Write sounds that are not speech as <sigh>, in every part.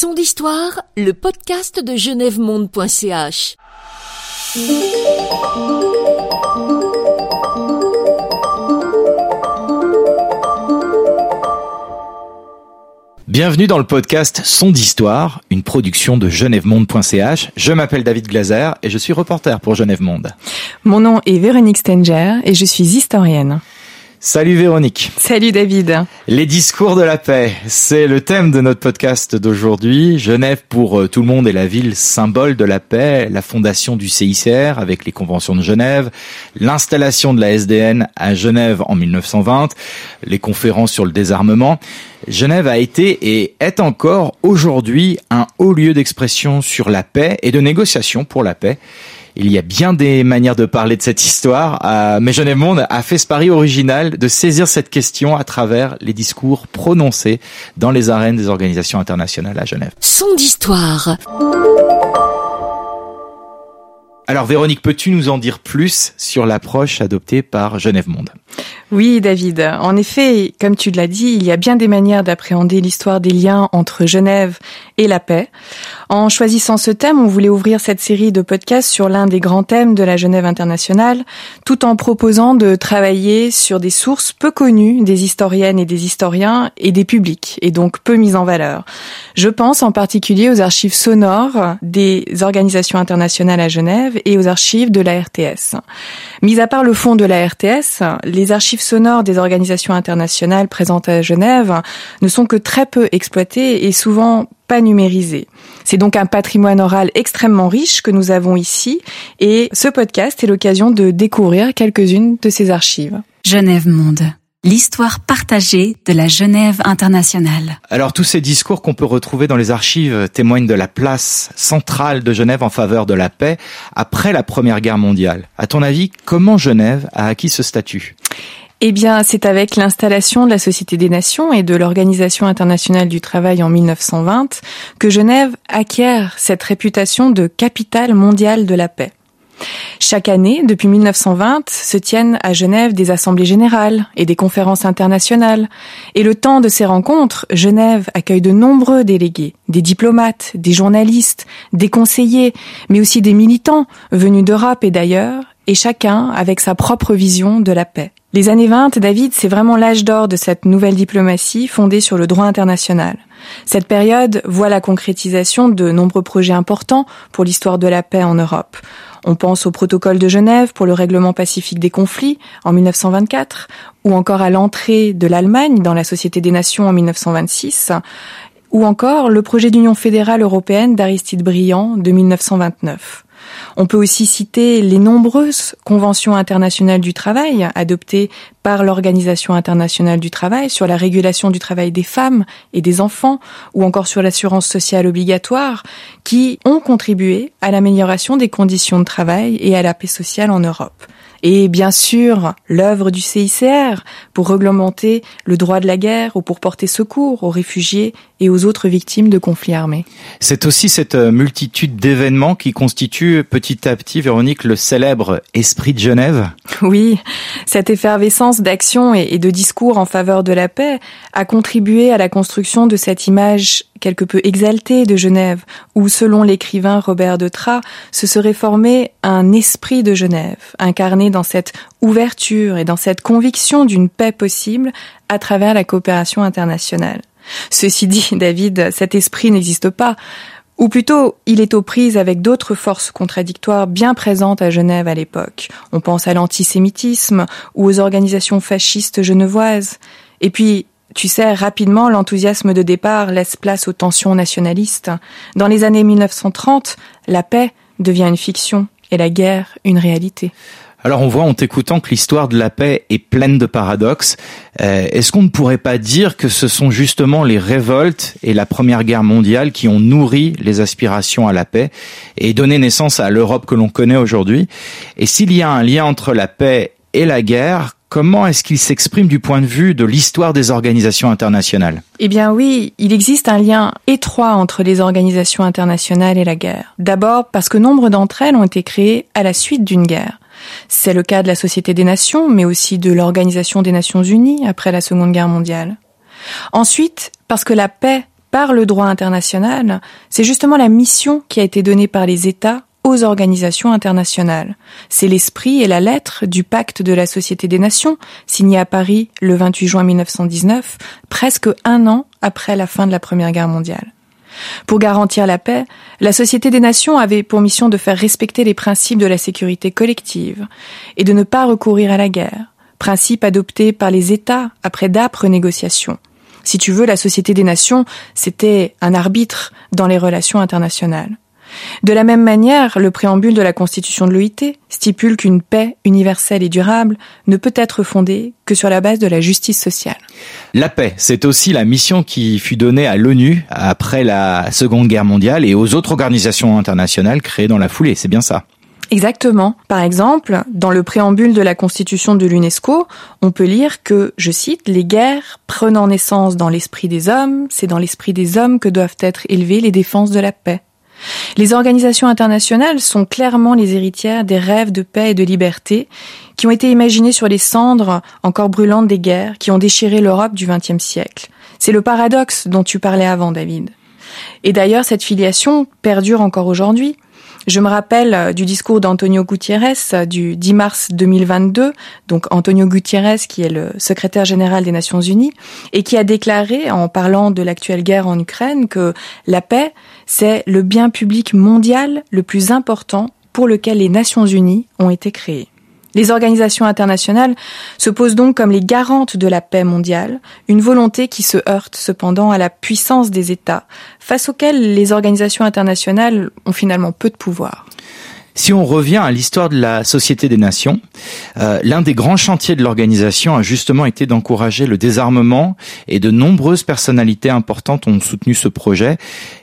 Son d'histoire, le podcast de genèvemonde.ch. Bienvenue dans le podcast Son d'Histoire, une production de genèvemonde.ch. Je m'appelle David Glaser et je suis reporter pour Genève Monde. Mon nom est Véronique Stenger et je suis historienne. Salut Véronique. Salut David. Les discours de la paix, c'est le thème de notre podcast d'aujourd'hui. Genève pour euh, tout le monde est la ville symbole de la paix, la fondation du CICR avec les conventions de Genève, l'installation de la SDN à Genève en 1920, les conférences sur le désarmement. Genève a été et est encore aujourd'hui un haut lieu d'expression sur la paix et de négociation pour la paix. Il y a bien des manières de parler de cette histoire, euh, mais Genève Monde a fait ce pari original de saisir cette question à travers les discours prononcés dans les arènes des organisations internationales à Genève. Son d'histoire. Alors Véronique, peux-tu nous en dire plus sur l'approche adoptée par Genève Monde? Oui, David. En effet, comme tu l'as dit, il y a bien des manières d'appréhender l'histoire des liens entre Genève et la paix. En choisissant ce thème, on voulait ouvrir cette série de podcasts sur l'un des grands thèmes de la Genève internationale, tout en proposant de travailler sur des sources peu connues des historiennes et des historiens et des publics, et donc peu mises en valeur. Je pense en particulier aux archives sonores des organisations internationales à Genève et aux archives de la RTS. Mis à part le fond de la RTS, les archives sonores des organisations internationales présentes à Genève ne sont que très peu exploitées et souvent pas numérisées. C'est donc un patrimoine oral extrêmement riche que nous avons ici et ce podcast est l'occasion de découvrir quelques-unes de ces archives. Genève Monde l'histoire partagée de la Genève internationale. Alors tous ces discours qu'on peut retrouver dans les archives témoignent de la place centrale de Genève en faveur de la paix après la Première Guerre mondiale. À ton avis, comment Genève a acquis ce statut? Eh bien, c'est avec l'installation de la Société des Nations et de l'Organisation internationale du travail en 1920 que Genève acquiert cette réputation de capitale mondiale de la paix. Chaque année, depuis 1920, se tiennent à Genève des assemblées générales et des conférences internationales. Et le temps de ces rencontres, Genève accueille de nombreux délégués, des diplomates, des journalistes, des conseillers, mais aussi des militants venus d'Europe et d'ailleurs, et chacun avec sa propre vision de la paix. Les années 20, David, c'est vraiment l'âge d'or de cette nouvelle diplomatie fondée sur le droit international. Cette période voit la concrétisation de nombreux projets importants pour l'histoire de la paix en Europe. On pense au protocole de Genève pour le règlement pacifique des conflits en 1924, ou encore à l'entrée de l'Allemagne dans la Société des Nations en 1926, ou encore le projet d'Union fédérale européenne d'Aristide Briand de 1929. On peut aussi citer les nombreuses conventions internationales du travail adoptées par l'Organisation internationale du travail sur la régulation du travail des femmes et des enfants ou encore sur l'assurance sociale obligatoire qui ont contribué à l'amélioration des conditions de travail et à la paix sociale en Europe et bien sûr l'œuvre du CICR pour réglementer le droit de la guerre ou pour porter secours aux réfugiés et aux autres victimes de conflits armés. C'est aussi cette euh, multitude d'événements qui constitue petit à petit, Véronique, le célèbre Esprit de Genève Oui, cette effervescence d'action et de discours en faveur de la paix a contribué à la construction de cette image quelque peu exaltée de Genève, où, selon l'écrivain Robert de Tras, se serait formé un esprit de Genève, incarné dans cette ouverture et dans cette conviction d'une paix possible à travers la coopération internationale. Ceci dit, David, cet esprit n'existe pas. Ou plutôt, il est aux prises avec d'autres forces contradictoires bien présentes à Genève à l'époque. On pense à l'antisémitisme ou aux organisations fascistes genevoises. Et puis, tu sais, rapidement, l'enthousiasme de départ laisse place aux tensions nationalistes. Dans les années 1930, la paix devient une fiction et la guerre une réalité. Alors on voit en t'écoutant que l'histoire de la paix est pleine de paradoxes. Euh, est-ce qu'on ne pourrait pas dire que ce sont justement les révoltes et la Première Guerre mondiale qui ont nourri les aspirations à la paix et donné naissance à l'Europe que l'on connaît aujourd'hui? Et s'il y a un lien entre la paix et la guerre, comment est-ce qu'il s'exprime du point de vue de l'histoire des organisations internationales? Eh bien oui, il existe un lien étroit entre les organisations internationales et la guerre. D'abord parce que nombre d'entre elles ont été créées à la suite d'une guerre. C'est le cas de la Société des Nations, mais aussi de l'Organisation des Nations Unies après la Seconde Guerre mondiale. Ensuite, parce que la paix par le droit international, c'est justement la mission qui a été donnée par les États aux organisations internationales. C'est l'esprit et la lettre du pacte de la Société des Nations, signé à Paris le 28 juin 1919, presque un an après la fin de la Première Guerre mondiale. Pour garantir la paix, la Société des Nations avait pour mission de faire respecter les principes de la sécurité collective et de ne pas recourir à la guerre, principe adopté par les États après d'âpres négociations. Si tu veux, la Société des Nations, c'était un arbitre dans les relations internationales. De la même manière, le préambule de la Constitution de l'OIT stipule qu'une paix universelle et durable ne peut être fondée que sur la base de la justice sociale. La paix, c'est aussi la mission qui fut donnée à l'ONU après la Seconde Guerre mondiale et aux autres organisations internationales créées dans la foulée, c'est bien ça Exactement. Par exemple, dans le préambule de la Constitution de l'UNESCO, on peut lire que, je cite, les guerres prenant naissance dans l'esprit des hommes, c'est dans l'esprit des hommes que doivent être élevées les défenses de la paix. Les organisations internationales sont clairement les héritières des rêves de paix et de liberté qui ont été imaginés sur les cendres encore brûlantes des guerres qui ont déchiré l'Europe du XXe siècle. C'est le paradoxe dont tu parlais avant, David. Et d'ailleurs, cette filiation perdure encore aujourd'hui. Je me rappelle euh, du discours d'Antonio Gutiérrez euh, du 10 mars 2022, donc Antonio Gutiérrez qui est le secrétaire général des Nations Unies et qui a déclaré en parlant de l'actuelle guerre en Ukraine que la paix, c'est le bien public mondial le plus important pour lequel les Nations Unies ont été créées. Les organisations internationales se posent donc comme les garantes de la paix mondiale, une volonté qui se heurte cependant à la puissance des États, face auxquels les organisations internationales ont finalement peu de pouvoir. Si on revient à l'histoire de la Société des Nations, euh, l'un des grands chantiers de l'organisation a justement été d'encourager le désarmement et de nombreuses personnalités importantes ont soutenu ce projet.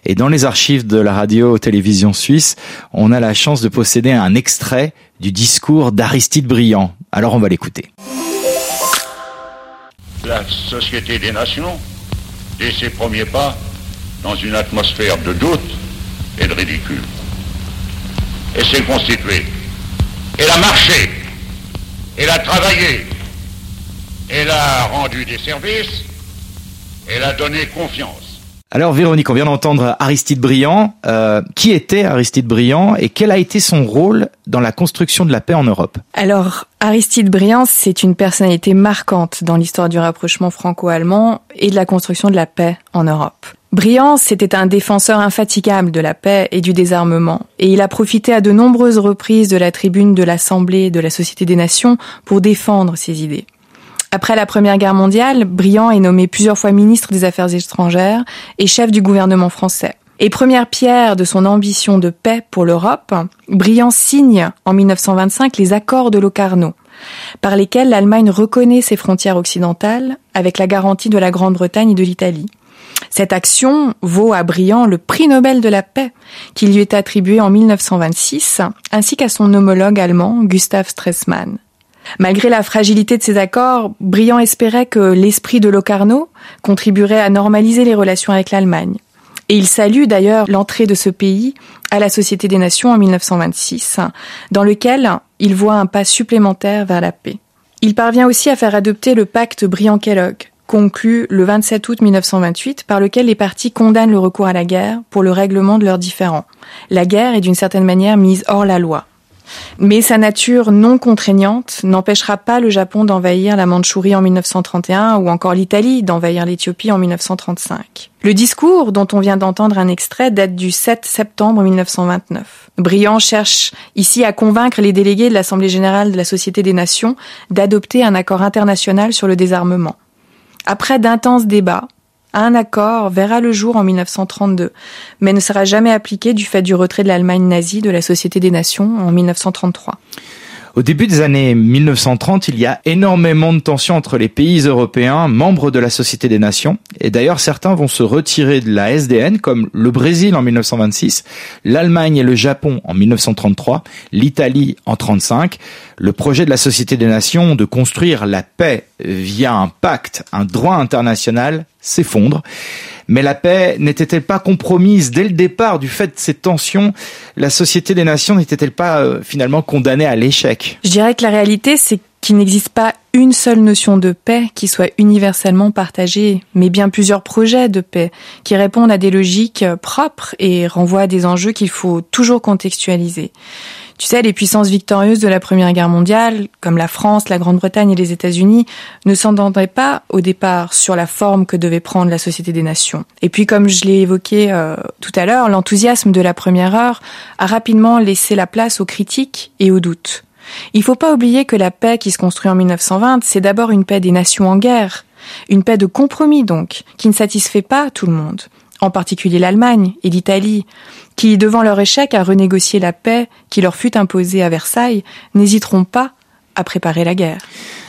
Et dans les archives de la radio-télévision suisse, on a la chance de posséder un extrait du discours d'Aristide Briand. Alors on va l'écouter. La Société des Nations, dès ses premiers pas, dans une atmosphère de doute et de ridicule et s'est constituée. Elle a marché, elle a travaillé, elle a rendu des services, elle a donné confiance. Alors Véronique, on vient d'entendre Aristide Briand. Euh, qui était Aristide Briand et quel a été son rôle dans la construction de la paix en Europe? Alors Aristide Briand, c'est une personnalité marquante dans l'histoire du rapprochement franco-allemand et de la construction de la paix en Europe. Briand, c'était un défenseur infatigable de la paix et du désarmement, et il a profité à de nombreuses reprises de la tribune de l'Assemblée de la Société des Nations pour défendre ses idées. Après la Première Guerre mondiale, Briand est nommé plusieurs fois ministre des Affaires étrangères et chef du gouvernement français. Et première pierre de son ambition de paix pour l'Europe, Briand signe en 1925 les accords de Locarno, par lesquels l'Allemagne reconnaît ses frontières occidentales avec la garantie de la Grande-Bretagne et de l'Italie. Cette action vaut à Briand le prix Nobel de la paix, qui lui est attribué en 1926, ainsi qu'à son homologue allemand Gustav Stresemann. Malgré la fragilité de ces accords, Briand espérait que l'esprit de Locarno contribuerait à normaliser les relations avec l'Allemagne. Et il salue d'ailleurs l'entrée de ce pays à la Société des Nations en 1926, dans lequel il voit un pas supplémentaire vers la paix. Il parvient aussi à faire adopter le pacte Briand-Kellogg, conclu le 27 août 1928 par lequel les partis condamnent le recours à la guerre pour le règlement de leurs différends. La guerre est d'une certaine manière mise hors la loi. Mais sa nature non contraignante n'empêchera pas le Japon d'envahir la Mandchourie en 1931 ou encore l'Italie d'envahir l'Éthiopie en 1935. Le discours dont on vient d'entendre un extrait date du 7 septembre 1929. Briand cherche ici à convaincre les délégués de l'Assemblée générale de la Société des Nations d'adopter un accord international sur le désarmement. Après d'intenses débats, un accord verra le jour en 1932, mais ne sera jamais appliqué du fait du retrait de l'Allemagne nazie de la Société des Nations en 1933. Au début des années 1930, il y a énormément de tensions entre les pays européens, membres de la Société des Nations. Et d'ailleurs, certains vont se retirer de la SDN, comme le Brésil en 1926, l'Allemagne et le Japon en 1933, l'Italie en 1935. Le projet de la Société des Nations de construire la paix via un pacte, un droit international, s'effondre. Mais la paix n'était-elle pas compromise dès le départ du fait de ces tensions? La Société des Nations n'était-elle pas euh, finalement condamnée à l'échec? Je dirais que la réalité, c'est qu'il n'existe pas une seule notion de paix qui soit universellement partagée, mais bien plusieurs projets de paix qui répondent à des logiques propres et renvoient à des enjeux qu'il faut toujours contextualiser. Tu sais, les puissances victorieuses de la Première Guerre mondiale, comme la France, la Grande-Bretagne et les États-Unis, ne s'entendaient pas au départ sur la forme que devait prendre la Société des Nations. Et puis, comme je l'ai évoqué euh, tout à l'heure, l'enthousiasme de la première heure a rapidement laissé la place aux critiques et aux doutes. Il ne faut pas oublier que la paix qui se construit en 1920, c'est d'abord une paix des nations en guerre, une paix de compromis donc, qui ne satisfait pas tout le monde, en particulier l'Allemagne et l'Italie, qui, devant leur échec à renégocier la paix qui leur fut imposée à Versailles, n'hésiteront pas à préparer la guerre.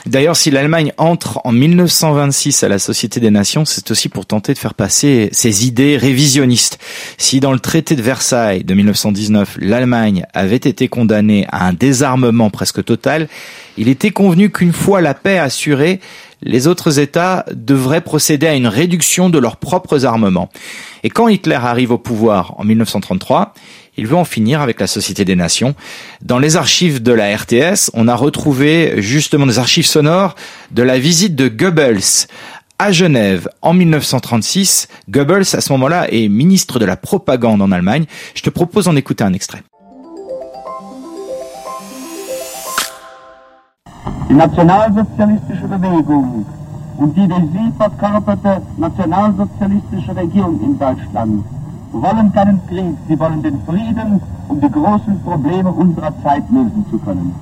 D'ailleurs, si l'Allemagne entre en 1926 à la Société des Nations, c'est aussi pour tenter de faire passer ses idées révisionnistes. Si dans le traité de Versailles de 1919, l'Allemagne avait été condamnée à un désarmement presque total, il était convenu qu'une fois la paix assurée, les autres États devraient procéder à une réduction de leurs propres armements. Et quand Hitler arrive au pouvoir en 1933, il veut en finir avec la Société des Nations. Dans les archives de la RTS, on a retrouvé justement des archives sonores de la visite de Goebbels à Genève en 1936. Goebbels, à ce moment-là, est ministre de la propagande en Allemagne. Je te propose d'en écouter un extrait. Die nationalsozialistische Bewegung und die durch sie verkörperte nationalsozialistische Regierung in Deutschland wollen keinen Krieg, sie wollen den Frieden, um die großen Probleme unserer Zeit lösen zu können.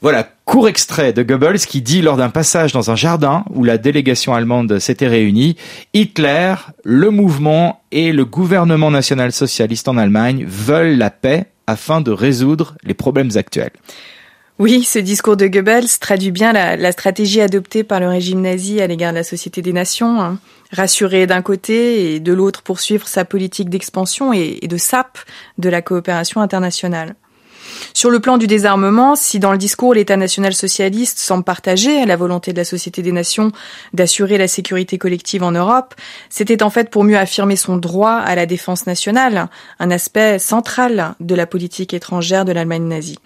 Voilà, court extrait de Goebbels qui dit lors d'un passage dans un jardin où la délégation allemande s'était réunie, Hitler, le mouvement et le gouvernement national socialiste en Allemagne veulent la paix afin de résoudre les problèmes actuels. Oui, ce discours de Goebbels traduit bien la, stratégie adoptée par le régime nazi à l'égard de la Société des Nations. Hein. Rassurer d'un côté et de l'autre poursuivre sa politique d'expansion et, de sape de la coopération internationale. Sur le plan du désarmement, si dans le discours l'État national socialiste semble partager la volonté de la Société des Nations d'assurer la sécurité collective en Europe, c'était en fait pour mieux affirmer son droit à la défense nationale, un aspect central de la politique étrangère de l'Allemagne nazie.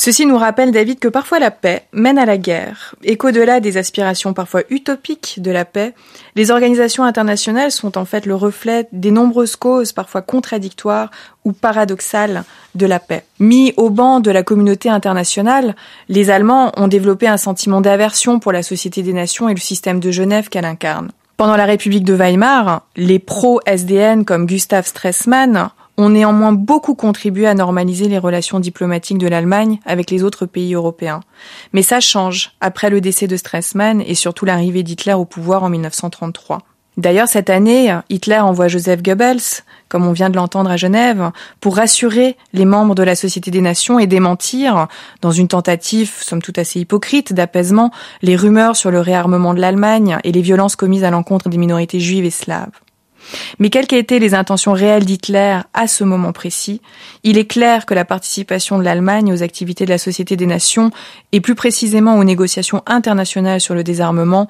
Ceci nous rappelle, David, que parfois la paix mène à la guerre, et qu'au-delà des aspirations parfois utopiques de la paix, les organisations internationales sont en fait le reflet des nombreuses causes parfois contradictoires ou paradoxales de la paix. Mis au banc de la communauté internationale, les Allemands ont développé un sentiment d'aversion pour la Société des Nations et le système de Genève qu'elle incarne. Pendant la République de Weimar, les pro-SDN comme Gustav Stresemann ont néanmoins beaucoup contribué à normaliser les relations diplomatiques de l'Allemagne avec les autres pays européens. Mais ça change après le décès de Stresemann et surtout l'arrivée d'Hitler au pouvoir en 1933. D'ailleurs, cette année, Hitler envoie Joseph Goebbels, comme on vient de l'entendre à Genève, pour rassurer les membres de la Société des Nations et démentir, dans une tentative, somme toute assez hypocrite, d'apaisement, les rumeurs sur le réarmement de l'Allemagne et les violences commises à l'encontre des minorités juives et slaves. Mais quelles qu'aient été les intentions réelles d'Hitler à ce moment précis, il est clair que la participation de l'Allemagne aux activités de la Société des Nations, et plus précisément aux négociations internationales sur le désarmement,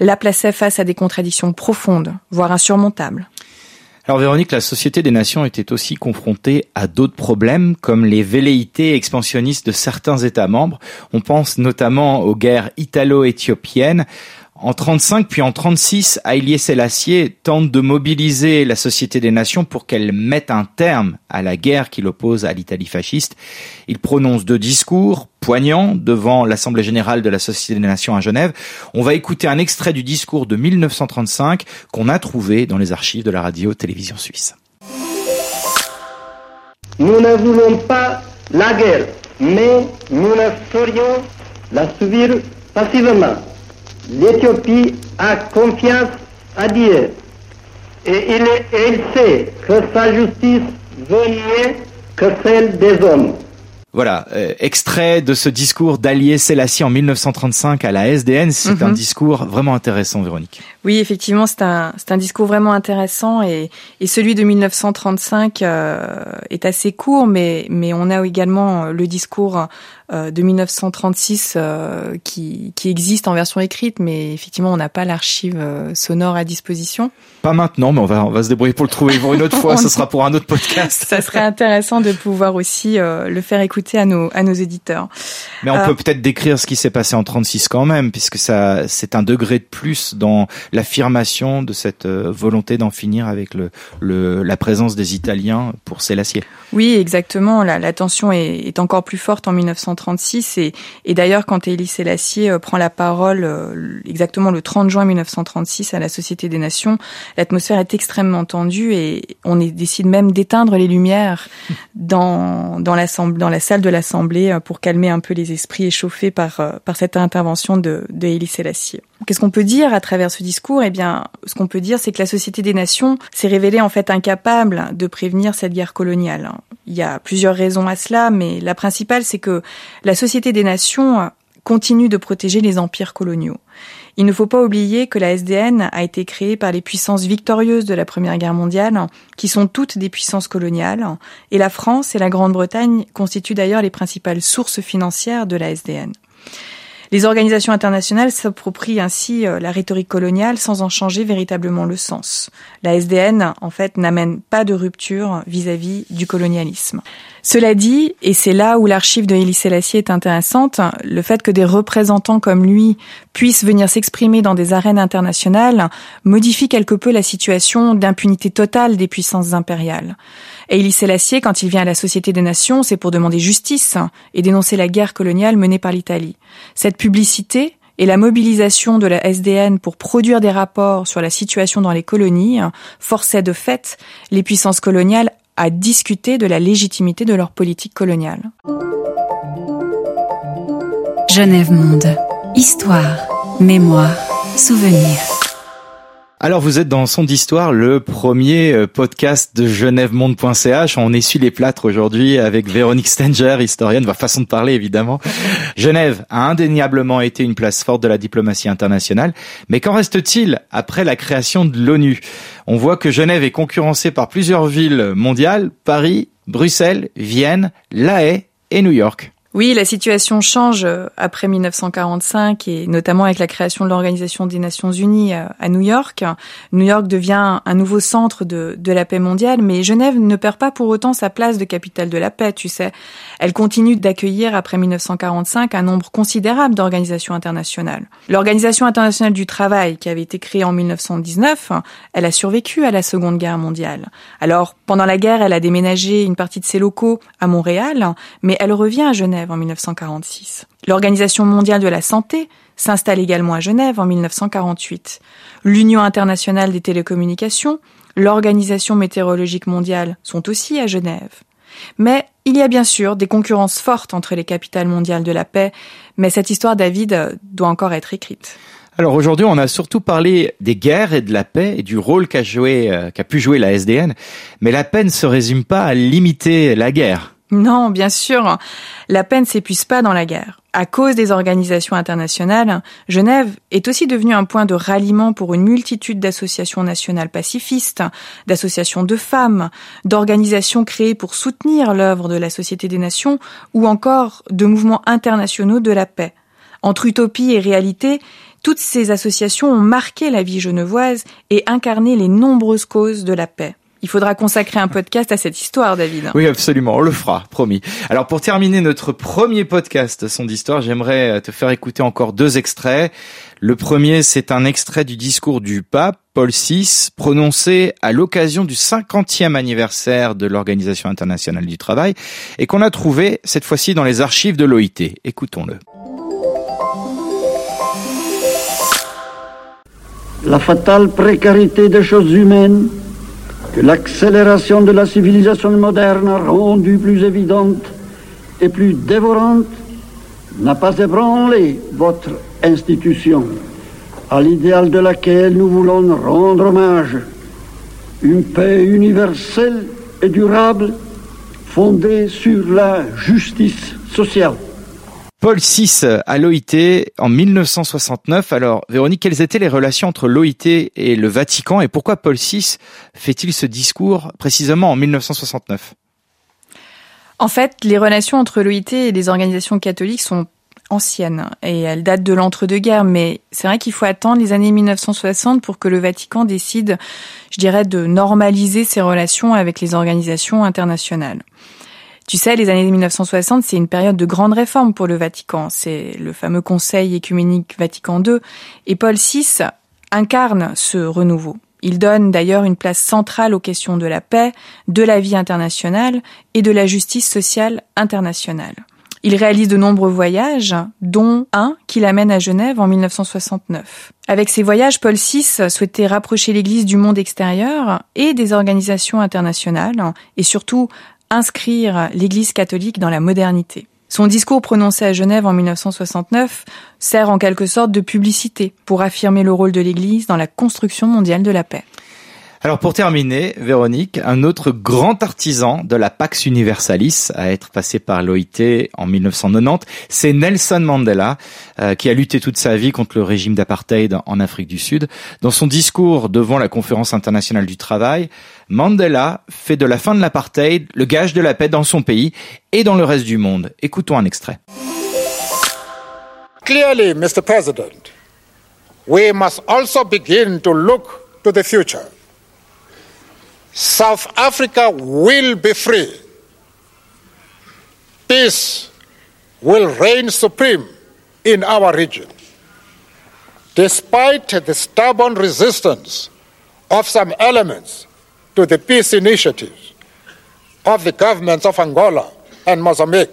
la plaçait face à des contradictions profondes, voire insurmontables. Alors Véronique, la Société des Nations était aussi confrontée à d'autres problèmes comme les velléités expansionnistes de certains États membres. On pense notamment aux guerres italo-éthiopiennes en 35 puis en 36, Haïlé Selassie tente de mobiliser la Société des Nations pour qu'elle mette un terme à la guerre qui l'oppose à l'Italie fasciste. Il prononce deux discours poignants devant l'Assemblée générale de la Société des Nations à Genève. On va écouter un extrait du discours de 1935 qu'on a trouvé dans les archives de la radio-télévision suisse. Nous ne pas la guerre, mais nous ne ferions la subir passivement l'Éthiopie a confiance à Dieu et il, sait que sa justice vaut mieux que celle des hommes. Voilà, euh, extrait de ce discours d'Allier Selassie en 1935 à la SDN. C'est un Mhm. discours vraiment intéressant, Véronique. Oui, effectivement, c'est un, c'est un discours vraiment intéressant et, et celui de 1935 euh, est assez court, mais, mais on a également le discours euh, de 1936 euh, qui, qui existe en version écrite, mais effectivement, on n'a pas l'archive euh, sonore à disposition. Pas maintenant, mais on va, on va se débrouiller pour le trouver pour une autre <laughs> fois. Ce sera pour un autre <laughs> podcast. Ça serait intéressant de pouvoir aussi euh, le faire écouter à nos, à nos éditeurs. Mais on Euh, peut peut-être décrire ce qui s'est passé en 36 quand même, puisque ça, c'est un degré de plus dans l'affirmation de cette euh, volonté d'en finir avec le, le, la présence des Italiens pour Sélassié. Oui, exactement. La, la tension est, est encore plus forte en 1936 et, et d'ailleurs quand Élie Selassie euh, prend la parole exactement le 30 juin 1936 à la Société des Nations, l'atmosphère est extrêmement tendue et on est, décide même d'éteindre les lumières dans dans, l'assemblée- dans la salle de l'Assemblée euh, pour calmer un peu les esprits échauffés par euh, par cette intervention de, de Élie Selassie. Qu'est-ce qu'on peut dire à travers ce discours? Eh bien, ce qu'on peut dire, c'est que la Société des Nations s'est révélée en fait incapable de prévenir cette guerre coloniale. Il y a plusieurs raisons à cela, mais la principale, c'est que la Société des Nations continue de protéger les empires coloniaux. Il ne faut pas oublier que la SDN a été créée par les puissances victorieuses de la Première Guerre mondiale, qui sont toutes des puissances coloniales, et la France et la Grande-Bretagne constituent d'ailleurs les principales sources financières de la SDN. Les organisations internationales s'approprient ainsi euh, la rhétorique coloniale sans en changer véritablement le sens. La SDN, en fait, n'amène pas de rupture vis-à-vis du colonialisme. Cela dit, et c'est là où l'archive de Élie Selassie est intéressante, le fait que des représentants comme lui puissent venir s'exprimer dans des arènes internationales modifie quelque peu la situation d'impunité totale des puissances impériales. Et Élie Selassie, quand il vient à la Société des Nations, c'est pour demander justice et dénoncer la guerre coloniale menée par l'Italie. Cette publicité et la mobilisation de la SDN pour produire des rapports sur la situation dans les colonies forçait de fait les puissances coloniales à discuter de la légitimité de leur politique coloniale. Genève Monde. Histoire, mémoire. Alors vous êtes dans Son d'Histoire, le premier euh, podcast de genèvemonde.ch. On essuie les plâtres aujourd'hui avec Véronique Stenger, historienne, bah, façon de parler évidemment. <laughs> Genève a indéniablement été une place forte de la diplomatie internationale, mais qu'en reste-t-il après la création de l'ONU? On voit que Genève est concurrencée par plusieurs villes mondiales, Paris, Bruxelles, Vienne, La Haye et New York. Oui, la situation change euh, après 1945 et notamment avec la création de l'Organisation des Nations Unies euh, à New York. New York devient un nouveau centre de, de la paix mondiale, mais Genève ne perd pas pour autant sa place de capitale de la paix, tu sais. Elle continue d'accueillir après 1945 un nombre considérable d'organisations internationales. L'Organisation internationale du travail, qui avait été créée en 1919, elle a survécu à la Seconde Guerre mondiale. Alors, pendant la guerre, elle a déménagé une partie de ses locaux à Montréal, mais elle revient à Genève en 1946. L'Organisation mondiale de la santé s'installe également à Genève en 1948. L'Union internationale des télécommunications, l'Organisation météorologique mondiale sont aussi à Genève. Mais il y a bien sûr des concurrences fortes entre les capitales mondiales de la paix, mais cette histoire, David, doit encore être écrite. Alors aujourd'hui, on a surtout parlé des guerres et de la paix et du rôle qu'a joué, euh, qu'a pu jouer la SDN, mais la paix ne se résume pas à limiter la guerre. Non, bien sûr, la paix ne s'épuise pas dans la guerre. À cause des organisations internationales, Genève est aussi devenue un point de ralliement pour une multitude d'associations nationales pacifistes, d'associations de femmes, d'organisations créées pour soutenir l'œuvre de la Société des Nations ou encore de mouvements internationaux de la paix. Entre utopie et réalité, toutes ces associations ont marqué la vie genevoise et incarné les nombreuses causes de la paix. Il faudra consacrer un podcast à cette histoire, David. Oui, absolument, on le fera, promis. Alors pour terminer notre premier podcast Son d'Histoire, j'aimerais te faire écouter encore deux extraits. Le premier, c'est un extrait du discours du pape Paul VI, prononcé à l'occasion du 50e anniversaire de l'Organisation internationale du travail, et qu'on a trouvé cette fois-ci dans les archives de l'OIT. Écoutons-le. La fatale précarité des choses humaines que l'accélération de la civilisation moderne rendue plus évidente et plus dévorante n'a pas ébranlé votre institution, à l'idéal de laquelle nous voulons rendre hommage. Une paix universelle et durable fondée sur la justice sociale. Paul VI à l'OIT en 1969. Alors, Véronique, quelles étaient les relations entre l'OIT et le Vatican et pourquoi Paul VI fait-il ce discours précisément en 1969 En fait, les relations entre l'OIT et les organisations catholiques sont anciennes et elles datent de l'entre-deux-guerres, mais c'est vrai qu'il faut attendre les années 1960 pour que le Vatican décide, je dirais, de normaliser ses relations avec les organisations internationales. Tu sais, les années 1960, c'est une période de grande réforme pour le Vatican. C'est le fameux Conseil écuménique Vatican II. Et Paul VI incarne ce renouveau. Il donne d'ailleurs une place centrale aux questions de la paix, de la vie internationale et de la justice sociale internationale. Il réalise de nombreux voyages, dont un qui l'amène à Genève en 1969. Avec ces voyages, Paul VI souhaitait rapprocher l'Église du monde extérieur et des organisations internationales, et surtout inscrire l'Église catholique dans la modernité. Son discours prononcé à Genève en 1969 sert en quelque sorte de publicité pour affirmer le rôle de l'Église dans la construction mondiale de la paix. Alors pour terminer, Véronique, un autre grand artisan de la Pax Universalis à être passé par l'OIT en 1990, c'est Nelson Mandela, euh, qui a lutté toute sa vie contre le régime d'apartheid en Afrique du Sud. Dans son discours devant la conférence internationale du travail, Mandela fait de la fin de l'apartheid le gage de la paix dans son pays et dans le reste du monde. Écoutons un extrait. Clearly, Mr. President, we must also begin to look to the future. South Africa will be free. Peace will reign supreme in our region. Despite the stubborn resistance of some elements to the peace initiatives of the governments of Angola and Mozambique,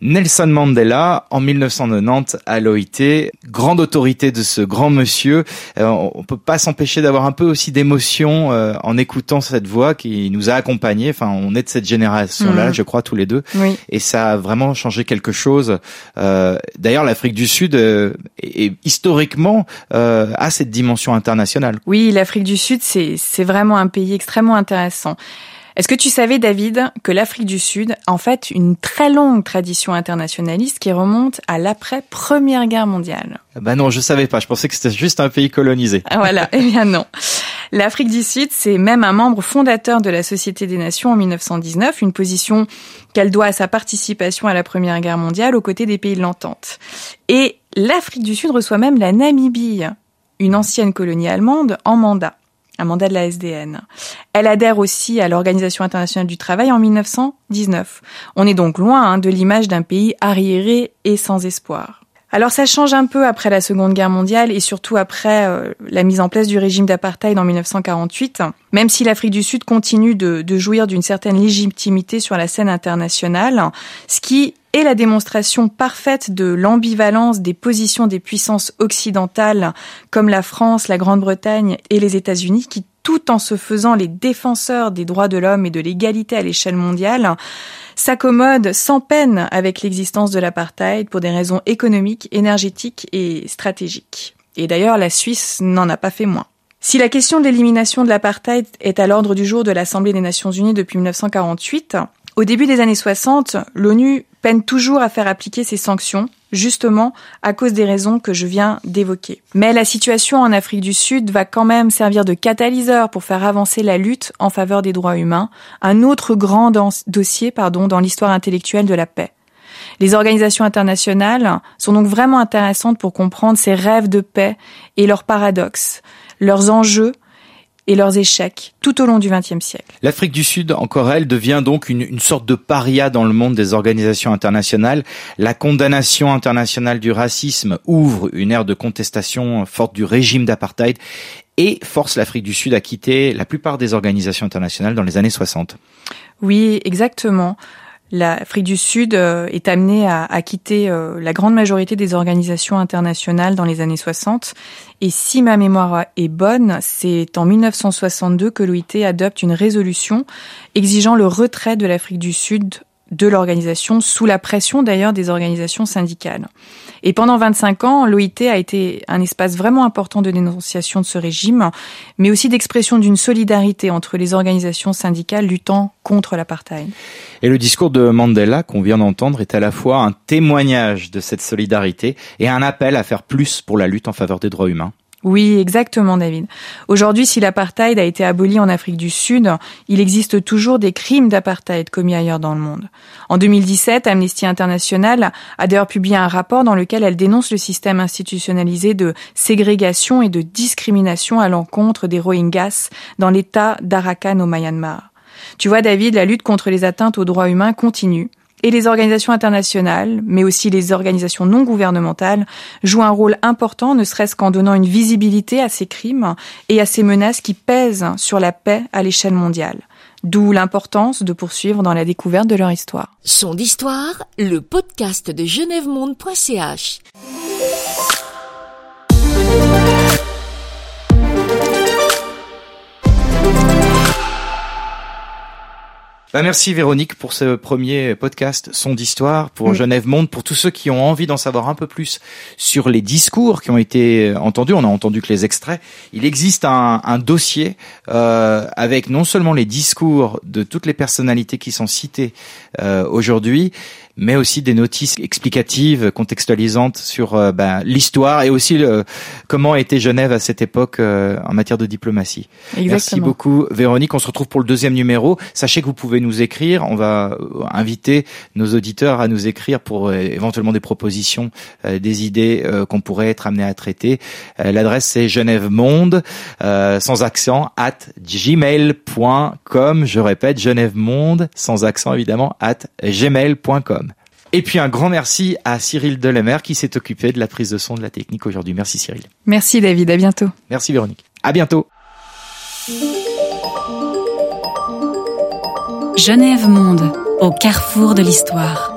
Nelson Mandela en 1990 à l'OIT, grande autorité de ce grand monsieur. Euh, on peut pas s'empêcher d'avoir un peu aussi d'émotion euh, en écoutant cette voix qui nous a accompagnés. Enfin, on est de cette génération-là, Mhm. je crois tous les deux, Oui. et ça a vraiment changé quelque chose. Euh, D'ailleurs, l'Afrique du Sud, euh, est- historiquement, euh, a cette dimension internationale. Oui, l'Afrique du Sud, c'est c'est vraiment un pays extrêmement intéressant. Est-ce que tu savais, David, que l'Afrique du Sud a en fait une très longue tradition internationaliste qui remonte à l'après-première guerre mondiale? Bah non, je savais pas. Je pensais que c'était juste un pays colonisé. Ah, Voilà, <laughs> eh bien non. L'Afrique du Sud, c'est même un membre fondateur de la Société des Nations en 1919, une position qu'elle doit à sa participation à la Première Guerre mondiale aux côtés des pays de l'entente. Et l'Afrique du Sud reçoit même la Namibie, une ancienne colonie allemande, en mandat, un mandat de la SDN. Elle adhère aussi à l'Organisation internationale du travail en 1919. On est donc loin hein, de l'image d'un pays arriéré et sans espoir. Alors ça change un peu après la Seconde Guerre mondiale et surtout après euh, la mise en place du régime d'apartheid en 1948. Même si l'Afrique du Sud continue de, de jouir d'une certaine légitimité sur la scène internationale, ce qui est la démonstration parfaite de l'ambivalence des positions des puissances occidentales comme la France, la Grande-Bretagne et les États-Unis qui tout en se faisant les défenseurs des droits de l'homme et de l'égalité à l'échelle mondiale, s'accommode sans peine avec l'existence de l'apartheid pour des raisons économiques, énergétiques et stratégiques. Et d'ailleurs, la Suisse n'en a pas fait moins. Si la question de l'élimination de l'apartheid est à l'ordre du jour de l'Assemblée des Nations Unies depuis 1948, au début des années 60, l'ONU peine toujours à faire appliquer ses sanctions, justement à cause des raisons que je viens d'évoquer. Mais la situation en Afrique du Sud va quand même servir de catalyseur pour faire avancer la lutte en faveur des droits humains, un autre grand dossier pardon, dans l'histoire intellectuelle de la paix. Les organisations internationales sont donc vraiment intéressantes pour comprendre ces rêves de paix et leurs paradoxes, leurs enjeux et leurs échecs tout au long du XXe siècle. L'Afrique du Sud, encore elle, devient donc une, une sorte de paria dans le monde des organisations internationales. La condamnation internationale du racisme ouvre une ère de contestation forte du régime d'apartheid et force l'Afrique du Sud à quitter la plupart des organisations internationales dans les années 60. Oui, exactement. L'Afrique du Sud euh, est amenée à, quitter euh, la grande majorité des organisations internationales dans les années 60. Et si ma mémoire est bonne, c'est en 1962 que l'OIT adopte une résolution exigeant le retrait de l'Afrique du Sud de l'organisation, sous la pression d'ailleurs des organisations syndicales. Et pendant 25 ans, l'OIT a été un espace vraiment important de dénonciation de ce régime, mais aussi d'expression d'une solidarité entre les organisations syndicales luttant contre l'apartheid. Et le discours de Mandela qu'on vient d'entendre est à la fois un témoignage de cette solidarité et un appel à faire plus pour la lutte en faveur des droits humains. Oui, exactement, David. Aujourd'hui, si l'apartheid a été aboli en Afrique du Sud, il existe toujours des crimes d'apartheid commis ailleurs dans le monde. En 2017, Amnesty International a d'ailleurs publié un rapport dans lequel elle dénonce le système institutionnalisé de ségrégation et de discrimination à l'encontre des Rohingyas dans l'état d'Arakan au Myanmar. Tu vois, David, la lutte contre les atteintes aux droits humains continue et les organisations internationales, mais aussi les organisations non gouvernementales, jouent un rôle important, ne serait-ce qu'en donnant une visibilité à ces crimes et à ces menaces qui pèsent sur la paix à l'échelle mondiale. D'où l'importance de poursuivre dans la découverte de leur histoire. Son d'histoire, le podcast de genèvemonde.ch. Bah merci Véronique pour ce premier podcast Son d'histoire pour Genève Monde pour tous ceux qui ont envie d'en savoir un peu plus sur les discours qui ont été entendus. On a entendu que les extraits. Il existe un, un dossier euh, avec non seulement les discours de toutes les personnalités qui sont citées euh, aujourd'hui, mais aussi des notices explicatives, contextualisantes sur euh, ben, l'histoire et aussi le, comment était Genève à cette époque euh, en matière de diplomatie. Exactement. Merci beaucoup Véronique. On se retrouve pour le deuxième numéro. Sachez que vous pouvez nous écrire. On va euh, inviter nos auditeurs à nous écrire pour éventuellement des propositions, des idées qu'on pourrait être amené à traiter. L'adresse c'est Genève Monde sans accent at gmail.com. Je répète Genève Monde sans accent évidemment at gmail.com. Et puis un grand merci à Cyril Delemer qui s'est occupé de la prise de son de la technique aujourd'hui. Merci Cyril. Merci David, à bientôt. Merci Véronique. À bientôt. Genève Monde, au carrefour de l'histoire.